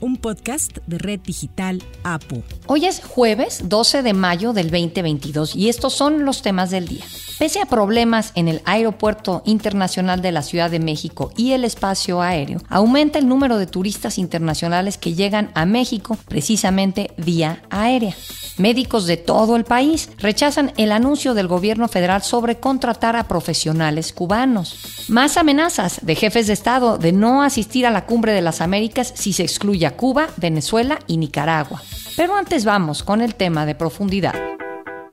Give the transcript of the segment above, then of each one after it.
un podcast de Red Digital APU. Hoy es jueves 12 de mayo del 2022 y estos son los temas del día. Pese a problemas en el Aeropuerto Internacional de la Ciudad de México y el espacio aéreo, aumenta el número de turistas internacionales que llegan a México precisamente vía aérea. Médicos de todo el país rechazan el anuncio del gobierno federal sobre contratar a profesionales cubanos. Más amenazas de jefes de Estado de no asistir a la Cumbre de las Américas si se excluye Cuba, Venezuela y Nicaragua. Pero antes vamos con el tema de profundidad.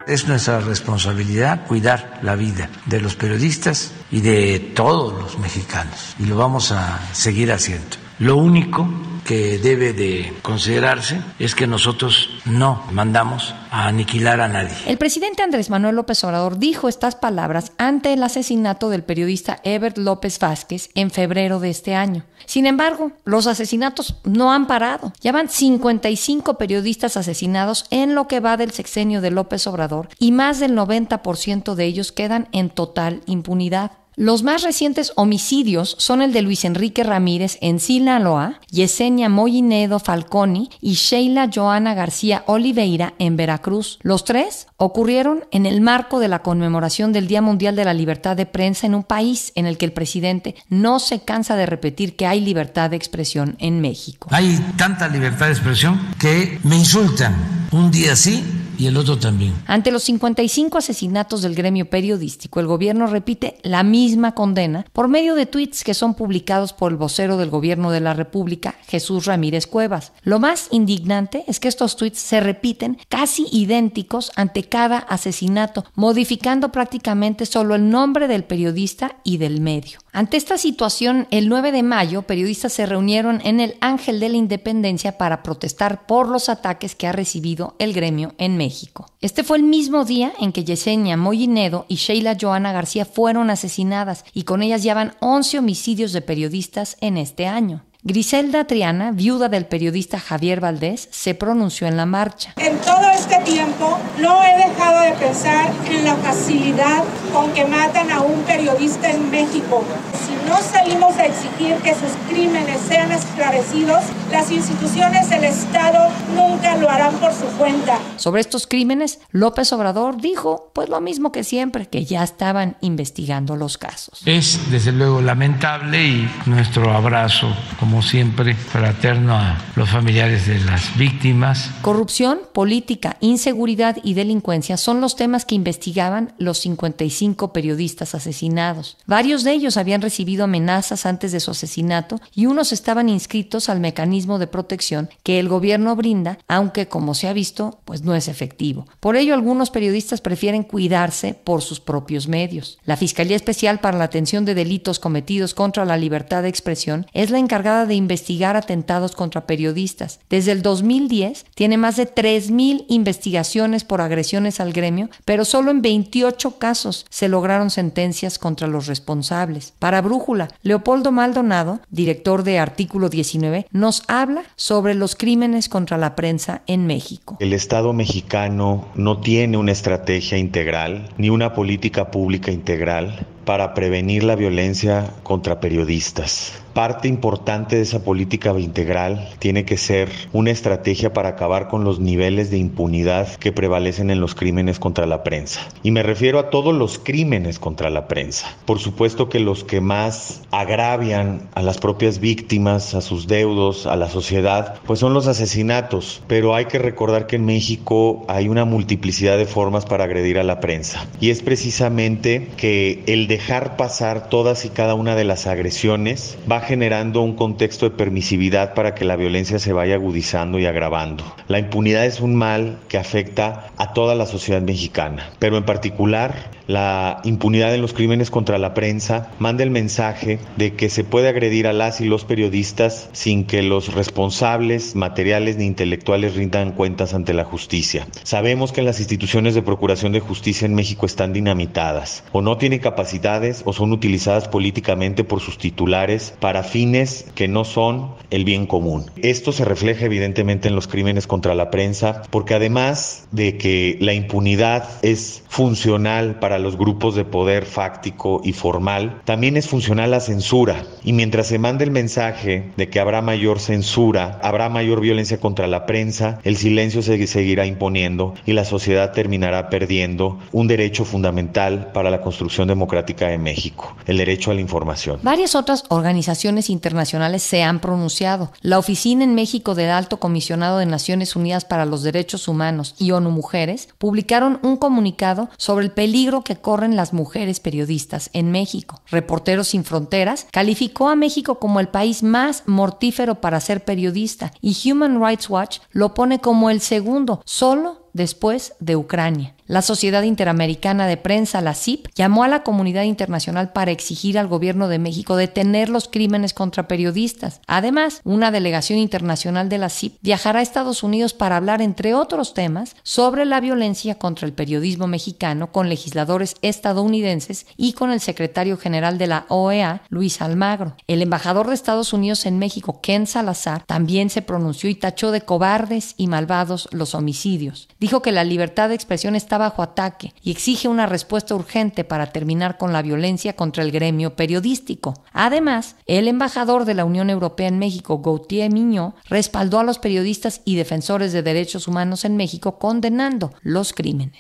Es nuestra responsabilidad cuidar la vida de los periodistas y de todos los mexicanos y lo vamos a seguir haciendo. Lo único que debe de considerarse es que nosotros no mandamos a aniquilar a nadie. El presidente Andrés Manuel López Obrador dijo estas palabras ante el asesinato del periodista Ebert López Vázquez en febrero de este año. Sin embargo, los asesinatos no han parado. Ya van 55 periodistas asesinados en lo que va del sexenio de López Obrador y más del 90% de ellos quedan en total impunidad. Los más recientes homicidios son el de Luis Enrique Ramírez en Sinaloa, Yesenia Moinedo Falconi y Sheila Joana García Oliveira en Veracruz. Los tres ocurrieron en el marco de la conmemoración del Día Mundial de la Libertad de Prensa en un país en el que el presidente no se cansa de repetir que hay libertad de expresión en México. Hay tanta libertad de expresión que me insultan un día sí y el otro también. Ante los 55 asesinatos del gremio periodístico, el gobierno repite la misma condena por medio de tweets que son publicados por el vocero del gobierno de la República, Jesús Ramírez Cuevas. Lo más indignante es que estos tweets se repiten casi idénticos ante cada asesinato, modificando prácticamente solo el nombre del periodista y del medio. Ante esta situación, el 9 de mayo, periodistas se reunieron en el Ángel de la Independencia para protestar por los ataques que ha recibido el gremio en México. Este fue el mismo día en que Yesenia Moyinedo y Sheila Joana García fueron asesinadas y con ellas ya van 11 homicidios de periodistas en este año. Griselda Triana, viuda del periodista Javier Valdés, se pronunció en la marcha. En todo este tiempo no he dejado de pensar en la facilidad con que matan a un periodista en México. No salimos a exigir que sus crímenes sean esclarecidos, las instituciones del Estado nunca lo harán por su cuenta. Sobre estos crímenes, López Obrador dijo pues lo mismo que siempre, que ya estaban investigando los casos. Es desde luego lamentable y nuestro abrazo como siempre, fraterno a los familiares de las víctimas. Corrupción, política, inseguridad y delincuencia son los temas que investigaban los 55 periodistas asesinados. Varios de ellos habían recibido amenazas antes de su asesinato y unos estaban inscritos al mecanismo de protección que el gobierno brinda, aunque como se ha visto, pues no es efectivo. Por ello, algunos periodistas prefieren cuidarse por sus propios medios. La Fiscalía Especial para la Atención de Delitos Cometidos contra la Libertad de Expresión es la encargada de investigar atentados contra periodistas. Desde el 2010 tiene más de 3.000 investigaciones por agresiones al gremio, pero solo en 28 casos se lograron sentencias contra los responsables. Para Leopoldo Maldonado, director de Artículo 19, nos habla sobre los crímenes contra la prensa en México. El Estado mexicano no tiene una estrategia integral ni una política pública integral para prevenir la violencia contra periodistas. Parte importante de esa política integral tiene que ser una estrategia para acabar con los niveles de impunidad que prevalecen en los crímenes contra la prensa. Y me refiero a todos los crímenes contra la prensa. Por supuesto que los que más agravian a las propias víctimas, a sus deudos, a la sociedad, pues son los asesinatos. Pero hay que recordar que en México hay una multiplicidad de formas para agredir a la prensa. Y es precisamente que el de dejar pasar todas y cada una de las agresiones va generando un contexto de permisividad para que la violencia se vaya agudizando y agravando. La impunidad es un mal que afecta a toda la sociedad mexicana, pero en particular la impunidad en los crímenes contra la prensa manda el mensaje de que se puede agredir a las y los periodistas sin que los responsables materiales ni intelectuales rindan cuentas ante la justicia. Sabemos que las instituciones de procuración de justicia en México están dinamitadas o no tienen capacidad o son utilizadas políticamente por sus titulares para fines que no son el bien común. Esto se refleja evidentemente en los crímenes contra la prensa porque además de que la impunidad es funcional para los grupos de poder fáctico y formal, también es funcional la censura. Y mientras se manda el mensaje de que habrá mayor censura, habrá mayor violencia contra la prensa, el silencio se seguirá imponiendo y la sociedad terminará perdiendo un derecho fundamental para la construcción democrática de México, el derecho a la información. Varias otras organizaciones internacionales se han pronunciado. La Oficina en México del Alto Comisionado de Naciones Unidas para los Derechos Humanos y ONU Mujeres publicaron un comunicado sobre el peligro que corren las mujeres periodistas en México. Reporteros Sin Fronteras calificó a México como el país más mortífero para ser periodista y Human Rights Watch lo pone como el segundo, solo después de Ucrania. La Sociedad Interamericana de Prensa, la CIP, llamó a la comunidad internacional para exigir al gobierno de México detener los crímenes contra periodistas. Además, una delegación internacional de la CIP viajará a Estados Unidos para hablar, entre otros temas, sobre la violencia contra el periodismo mexicano con legisladores estadounidenses y con el secretario general de la OEA, Luis Almagro. El embajador de Estados Unidos en México, Ken Salazar, también se pronunció y tachó de cobardes y malvados los homicidios. Dijo que la libertad de expresión está bajo ataque y exige una respuesta urgente para terminar con la violencia contra el gremio periodístico. Además, el embajador de la Unión Europea en México, Gautier Miño, respaldó a los periodistas y defensores de derechos humanos en México condenando los crímenes.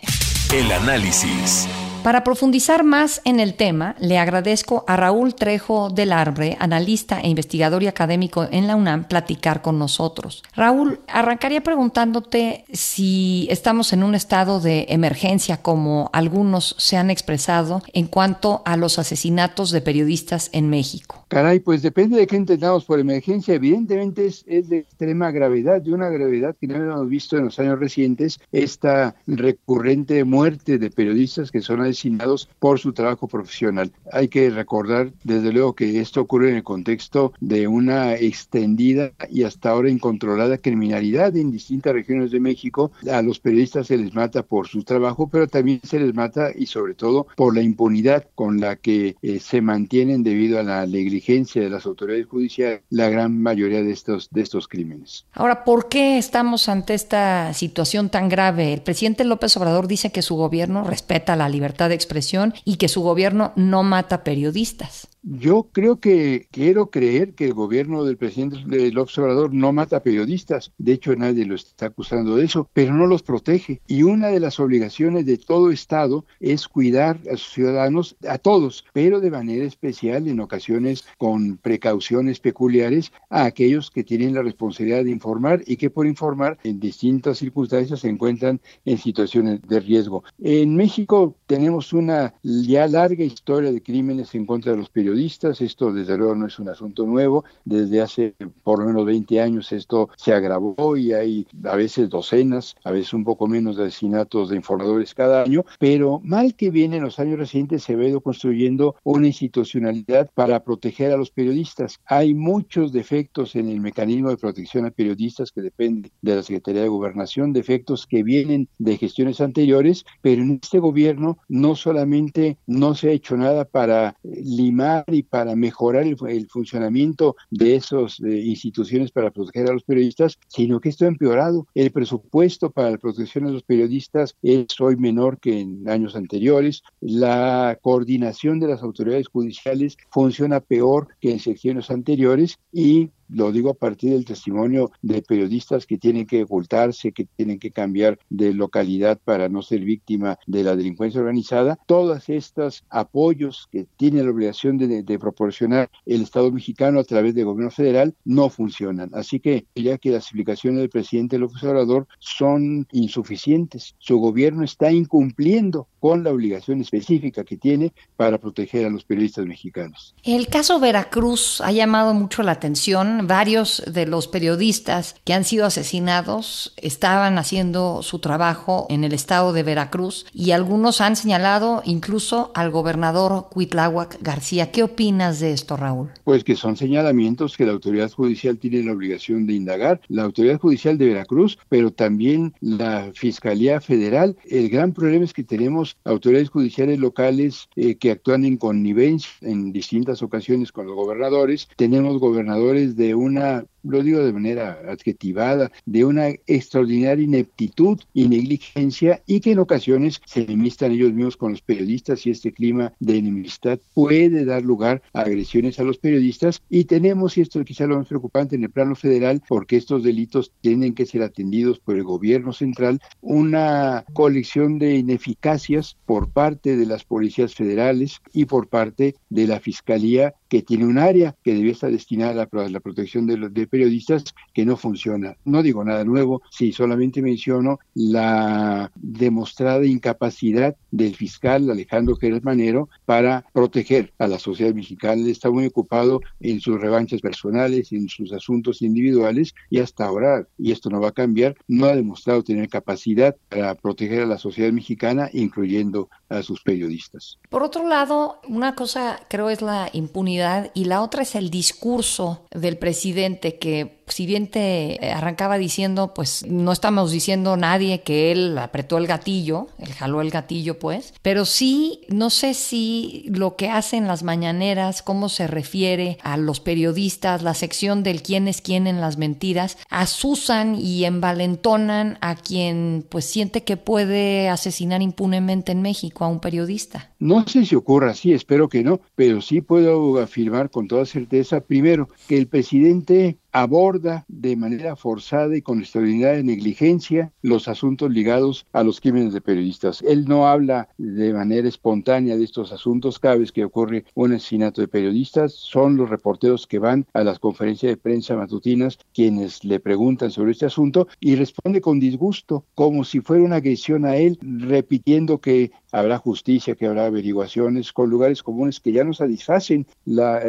El análisis. Para profundizar más en el tema, le agradezco a Raúl Trejo del Arbre, analista e investigador y académico en la UNAM, platicar con nosotros. Raúl, arrancaría preguntándote si estamos en un estado de emergencia, como algunos se han expresado, en cuanto a los asesinatos de periodistas en México. Caray, pues depende de qué entendamos por emergencia. Evidentemente es, de extrema gravedad, de una gravedad que no hemos visto en los años recientes, esta recurrente muerte de periodistas que son asesinados por su trabajo profesional. Hay que recordar, desde luego, que esto ocurre en el contexto de una extendida y hasta ahora incontrolada criminalidad en distintas regiones de México. A los periodistas se les mata por su trabajo, pero también se les mata y sobre todo por la impunidad con la que eh, se mantienen debido a la negligencia de las autoridades judiciales la gran mayoría de estos, de estos crímenes. Ahora, ¿por qué estamos ante esta situación tan grave? El presidente López Obrador dice que su gobierno respeta la libertad de expresión y que su gobierno no mata periodistas. Yo creo que quiero creer que el gobierno del presidente López Obrador no mata periodistas. De hecho, nadie lo está acusando de eso, pero no los protege. Y una de las obligaciones de todo Estado es cuidar a sus ciudadanos, a todos, pero de manera especial, en ocasiones con precauciones peculiares, a aquellos que tienen la responsabilidad de informar y que por informar en distintas circunstancias se encuentran en situaciones de riesgo. En México tenemos una ya larga historia de crímenes en contra de los periodistas esto desde luego no es un asunto nuevo. Desde hace por lo menos 20 años esto se agravó y hay a veces docenas, a veces un poco menos de asesinatos de informadores cada año. Pero mal que viene en los años recientes se ha ido construyendo una institucionalidad para proteger a los periodistas. Hay muchos defectos en el mecanismo de protección a periodistas que depende de la Secretaría de Gobernación, defectos que vienen de gestiones anteriores, pero en este gobierno no solamente no se ha hecho nada para limar y para mejorar el, funcionamiento de esas instituciones para proteger a los periodistas, sino que esto ha empeorado. El presupuesto para la protección de los periodistas es hoy menor que en años anteriores. La coordinación de las autoridades judiciales funciona peor que en secciones anteriores y lo digo a partir del testimonio de periodistas que tienen que ocultarse, que tienen que cambiar de localidad para no ser víctima de la delincuencia organizada. Todos estos apoyos que tiene la obligación de, de proporcionar el Estado mexicano a través del gobierno federal no funcionan. Así que ya que las explicaciones del presidente López Obrador son insuficientes, su gobierno está incumpliendo con la obligación específica que tiene para proteger a los periodistas mexicanos. El caso Veracruz ha llamado mucho la atención varios de los periodistas que han sido asesinados estaban haciendo su trabajo en el estado de Veracruz y algunos han señalado incluso al gobernador Cuitláhuac García. ¿Qué opinas de esto, Raúl? Pues que son señalamientos que la autoridad judicial tiene la obligación de indagar, la autoridad judicial de Veracruz, pero también la Fiscalía Federal. El gran problema es que tenemos autoridades judiciales locales eh, que actúan en connivencia en distintas ocasiones con los gobernadores. Tenemos gobernadores de una lo digo de manera adjetivada, de una extraordinaria ineptitud y negligencia y que en ocasiones se enemistan ellos mismos con los periodistas y este clima de enemistad puede dar lugar a agresiones a los periodistas. Y tenemos, y esto quizá lo más preocupante en el plano federal, porque estos delitos tienen que ser atendidos por el gobierno central, una colección de ineficacias por parte de las policías federales y por parte de la Fiscalía que tiene un área que debía estar destinada a la, protección de, los, de periodistas que no funciona. No digo nada nuevo, sí, solamente menciono la demostrada incapacidad del fiscal Alejandro Jerez Manero para proteger a la sociedad mexicana. Está muy ocupado en sus revanchas personales, en sus asuntos individuales y hasta ahora, y esto no va a cambiar, no ha demostrado tener capacidad para proteger a la sociedad mexicana, incluyendo a sus periodistas. Por otro lado, una cosa creo es la impunidad y la otra es el discurso del presidente que que si bien te arrancaba diciendo, pues no estamos diciendo nadie que él apretó el gatillo, él jaló el gatillo, pues, pero sí, no sé si lo que hace en las mañaneras, cómo se refiere a los periodistas, la sección del quién es quién en las mentiras, asusan y envalentonan a quien pues siente que puede asesinar impunemente en México a un periodista. No sé si ocurra así, espero que no, pero sí puedo afirmar con toda certeza, primero, que el presidente aborda de manera forzada y con extraordinaria negligencia los asuntos ligados a los crímenes de periodistas. Él no habla de manera espontánea de estos asuntos cada que ocurre un asesinato de periodistas. Son los reporteros que van a las conferencias de prensa matutinas quienes le preguntan sobre este asunto y responde con disgusto, como si fuera una agresión a él, repitiendo que habrá justicia, que habrá averiguaciones con lugares comunes que ya no satisfacen la,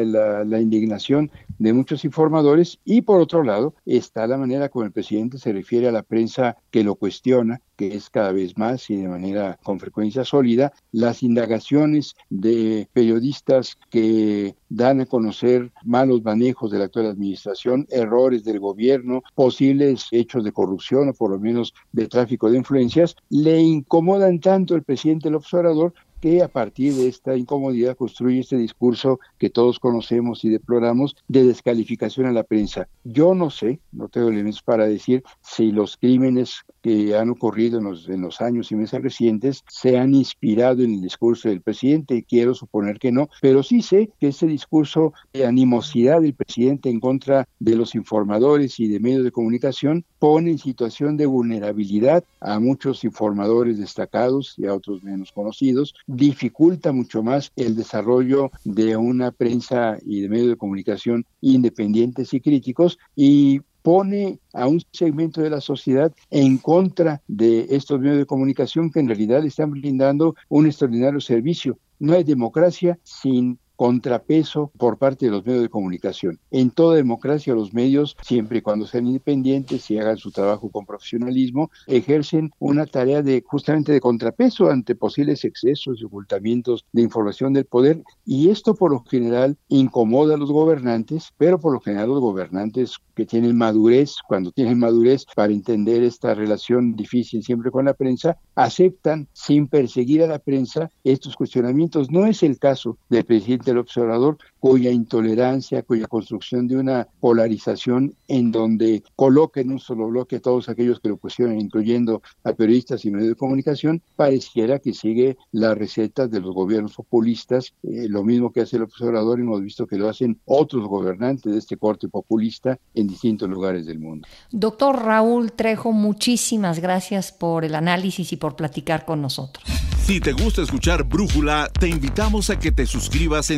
la indignación de muchos informadores y por otro lado está la manera como el presidente se refiere a la prensa que lo cuestiona, que es cada vez más y de manera con frecuencia sólida, las indagaciones de periodistas que dan a conocer malos manejos de la actual administración, errores del gobierno, posibles hechos de corrupción o por lo menos de tráfico de influencias, le incomodan tanto el presidente López Obrador que a partir de esta incomodidad construye este discurso que todos conocemos y deploramos de descalificación a la prensa. Yo no sé, no tengo elementos para decir si los crímenes que han ocurrido en los, en los años y meses recientes se han inspirado en el discurso del presidente, quiero suponer que no, pero sí sé que ese discurso de animosidad del presidente en contra de los informadores y de medios de comunicación pone en situación de vulnerabilidad a muchos informadores destacados y a otros menos conocidos, dificulta mucho más el desarrollo de una prensa y de medios de comunicación independientes y críticos y pone a un segmento de la sociedad en contra de estos medios de comunicación que en realidad están brindando un extraordinario servicio. No hay democracia sin contrapeso por parte de los medios de comunicación. En toda democracia los medios, siempre y cuando sean independientes y hagan su trabajo con profesionalismo, ejercen una tarea de justamente de contrapeso ante posibles excesos y ocultamientos de información del poder y esto por lo general incomoda a los gobernantes, pero por lo general los gobernantes que tienen madurez, cuando tienen madurez para entender esta relación difícil siempre con la prensa, aceptan sin perseguir a la prensa estos cuestionamientos. No es el caso del presidente el observador cuya intolerancia, cuya construcción de una polarización en donde coloca en un solo bloque a todos aquellos que lo cuestionan, incluyendo a periodistas y medios de comunicación, pareciera que sigue las recetas de los gobiernos populistas, eh, lo mismo que hace el observador, hemos visto que lo hacen otros gobernantes de este corte populista en distintos lugares del mundo. Doctor Raúl Trejo, muchísimas gracias por el análisis y por platicar con nosotros. Si te gusta escuchar Brújula, te invitamos a que te suscribas en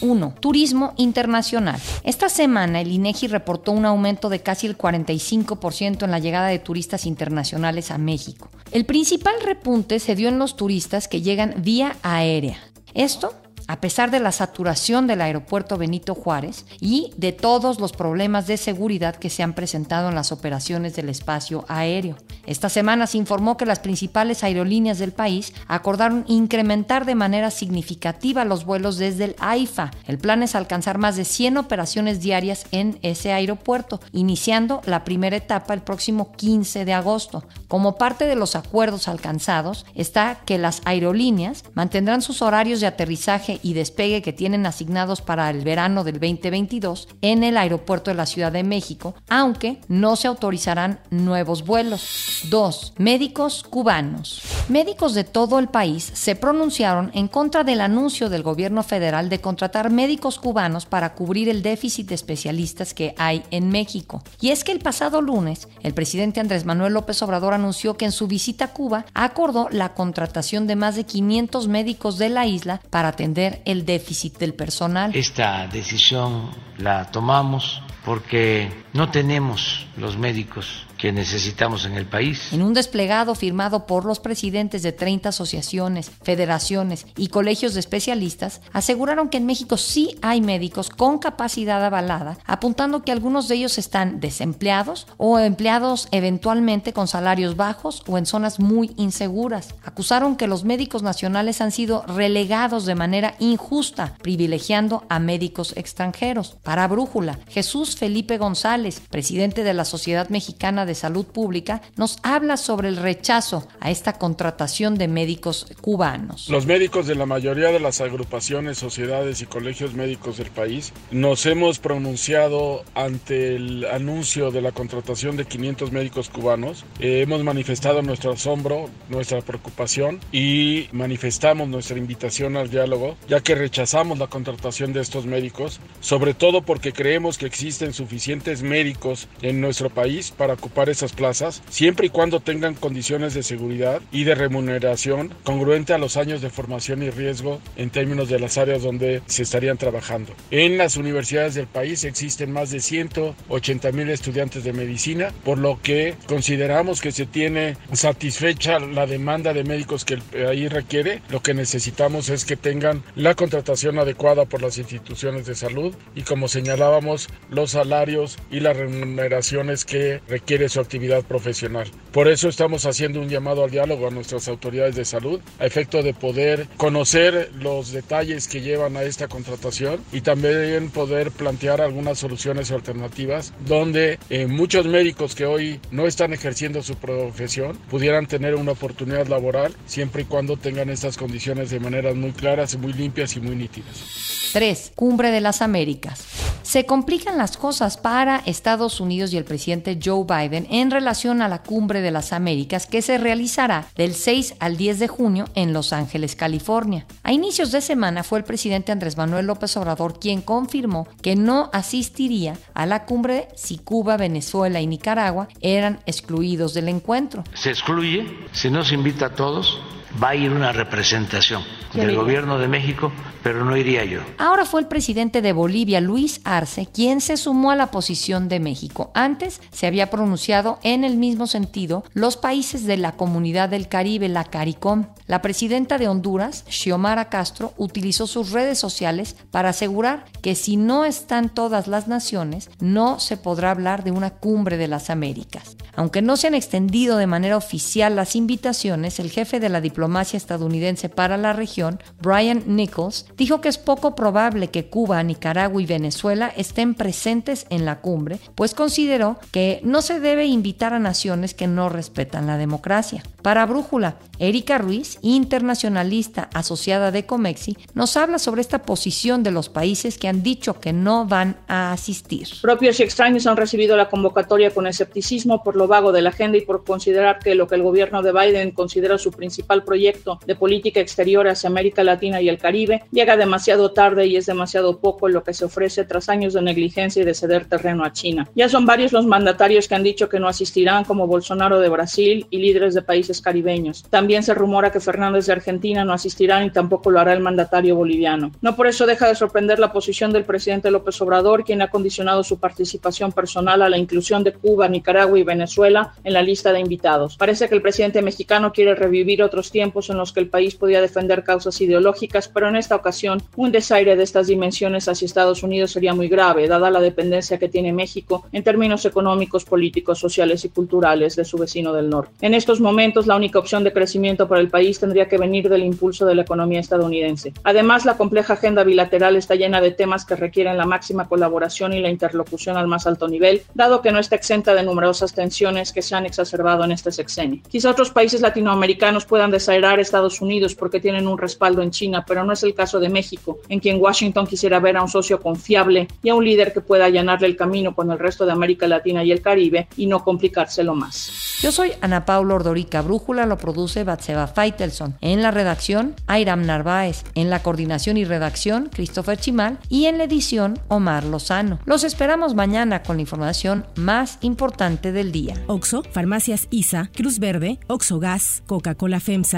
1. Turismo internacional. Esta semana el INEGI reportó un aumento de casi el 45% en la llegada de turistas internacionales a México. El principal repunte se dio en los turistas que llegan vía aérea. Esto a pesar de la saturación del aeropuerto Benito Juárez y de todos los problemas de seguridad que se han presentado en las operaciones del espacio aéreo. Esta semana se informó que las principales aerolíneas del país acordaron incrementar de manera significativa los vuelos desde el AIFA. El plan es alcanzar más de 100 operaciones diarias en ese aeropuerto, iniciando la primera etapa el próximo 15 de agosto. Como parte de los acuerdos alcanzados está que las aerolíneas mantendrán sus horarios de aterrizaje y despegue que tienen asignados para el verano del 2022 en el aeropuerto de la Ciudad de México, aunque no se autorizarán nuevos vuelos. 2. Médicos cubanos. Médicos de todo el país se pronunciaron en contra del anuncio del gobierno federal de contratar médicos cubanos para cubrir el déficit de especialistas que hay en México. Y es que el pasado lunes, el presidente Andrés Manuel López Obrador anunció que en su visita a Cuba acordó la contratación de más de 500 médicos de la isla para atender el déficit del personal. Esta decisión la tomamos porque no tenemos los médicos que necesitamos en el país. En un desplegado firmado por los presidentes de 30 asociaciones, federaciones y colegios de especialistas, aseguraron que en México sí hay médicos con capacidad avalada, apuntando que algunos de ellos están desempleados o empleados eventualmente con salarios bajos o en zonas muy inseguras. Acusaron que los médicos nacionales han sido relegados de manera injusta, privilegiando a médicos extranjeros. Para Brújula, Jesús Felipe González, presidente de la Sociedad Mexicana de Salud Pública, nos habla sobre el rechazo a esta contratación de médicos cubanos. Los médicos de la mayoría de las agrupaciones, sociedades y colegios médicos del país nos hemos pronunciado ante el anuncio de la contratación de 500 médicos cubanos. Eh, hemos manifestado nuestro asombro, nuestra preocupación y manifestamos nuestra invitación al diálogo, ya que rechazamos la contratación de estos médicos, sobre todo porque creemos que existen suficientes médicos en nuestro país para ocupar esas plazas, siempre y cuando tengan condiciones de seguridad y de remuneración congruente a los años de formación y riesgo en términos de las áreas donde se estarían trabajando. En las universidades del país existen más de 180 mil estudiantes de medicina, por lo que consideramos que se tiene satisfecha la demanda de médicos que el país requiere. Lo que necesitamos es que tengan la contratación adecuada por las instituciones de salud y como señalábamos, los salarios y las remuneraciones que requiere su actividad profesional. Por eso estamos haciendo un llamado al diálogo a nuestras autoridades de salud a efecto de poder conocer los detalles que llevan a esta contratación y también poder plantear algunas soluciones alternativas donde eh, muchos médicos que hoy no están ejerciendo su profesión pudieran tener una oportunidad laboral siempre y cuando tengan estas condiciones de maneras muy claras, muy limpias y muy nítidas. 3. Cumbre de las Américas. Se complican las cosas para Estados Unidos y el presidente Joe Biden en relación a la Cumbre de las Américas que se realizará del 6 al 10 de junio en Los Ángeles, California. A inicios de semana fue el presidente Andrés Manuel López Obrador quien confirmó que no asistiría a la cumbre si Cuba, Venezuela y Nicaragua eran excluidos del encuentro. Se excluye, si no se invita a todos, va a ir una representación del gobierno de México, pero no iría yo. Ahora fue el presidente de Bolivia, Luis Arce, quien se sumó a la posición de México. Antes se había pronunciado en el mismo sentido los países de la Comunidad del Caribe, la CARICOM. La presidenta de Honduras, Xiomara Castro, utilizó sus redes sociales para asegurar que si no están todas las naciones, no se podrá hablar de una cumbre de las Américas. Aunque no se han extendido de manera oficial las invitaciones, el jefe de la diplomacia estadounidense para la región, Brian Nichols, dijo que es poco probable que Cuba, Nicaragua y Venezuela estén presentes en la cumbre, pues consideró que no se debe invitar a naciones que no respetan la democracia. Para Brújula, Erika Ruiz, internacionalista asociada de Comexi, nos habla sobre esta posición de los países que han dicho que no van a asistir. Propios y extraños han recibido la convocatoria con escepticismo por lo vago de la agenda y por considerar que lo que el gobierno de Biden considera su principal proyecto proyecto de política exterior hacia América Latina y el Caribe llega demasiado tarde y es demasiado poco lo que se ofrece tras años de negligencia y de ceder terreno a China. Ya son varios los mandatarios que han dicho que no asistirán, como Bolsonaro de Brasil y líderes de países caribeños. También se rumora que Fernández de Argentina no asistirá y tampoco lo hará el mandatario boliviano. No por eso deja de sorprender la posición del presidente López Obrador, quien ha condicionado su participación personal a la inclusión de Cuba, Nicaragua y Venezuela en la lista de invitados. Parece que el presidente mexicano quiere revivir otros tiempos en los que el país podía defender causas ideológicas, pero en esta ocasión un desaire de estas dimensiones hacia Estados Unidos sería muy grave, dada la dependencia que tiene México en términos económicos, políticos, sociales y culturales de su vecino del norte. En estos momentos, la única opción de crecimiento para el país tendría que venir del impulso de la economía estadounidense. Además, la compleja agenda bilateral está llena de temas que requieren la máxima colaboración y la interlocución al más alto nivel, dado que no está exenta de numerosas tensiones que se han exacerbado en este sexenio. Quizá otros países latinoamericanos puedan desairar a Estados Unidos porque tienen un respaldo en China, pero no es el caso de México, en quien Washington quisiera ver a un socio confiable y a un líder que pueda allanarle el camino con el resto de América Latina y el Caribe y no complicárselo más. Yo soy Ana Paula Ordorica Brújula, lo produce Batseba Feitelson. En la redacción, Airam Narváez. En la coordinación y redacción, Christopher Chimal. Y en la edición, Omar Lozano. Los esperamos mañana con la información más importante del día. Oxo, Farmacias ISA, Cruz Verde, Oxo Gas, Coca-Cola FEMSA,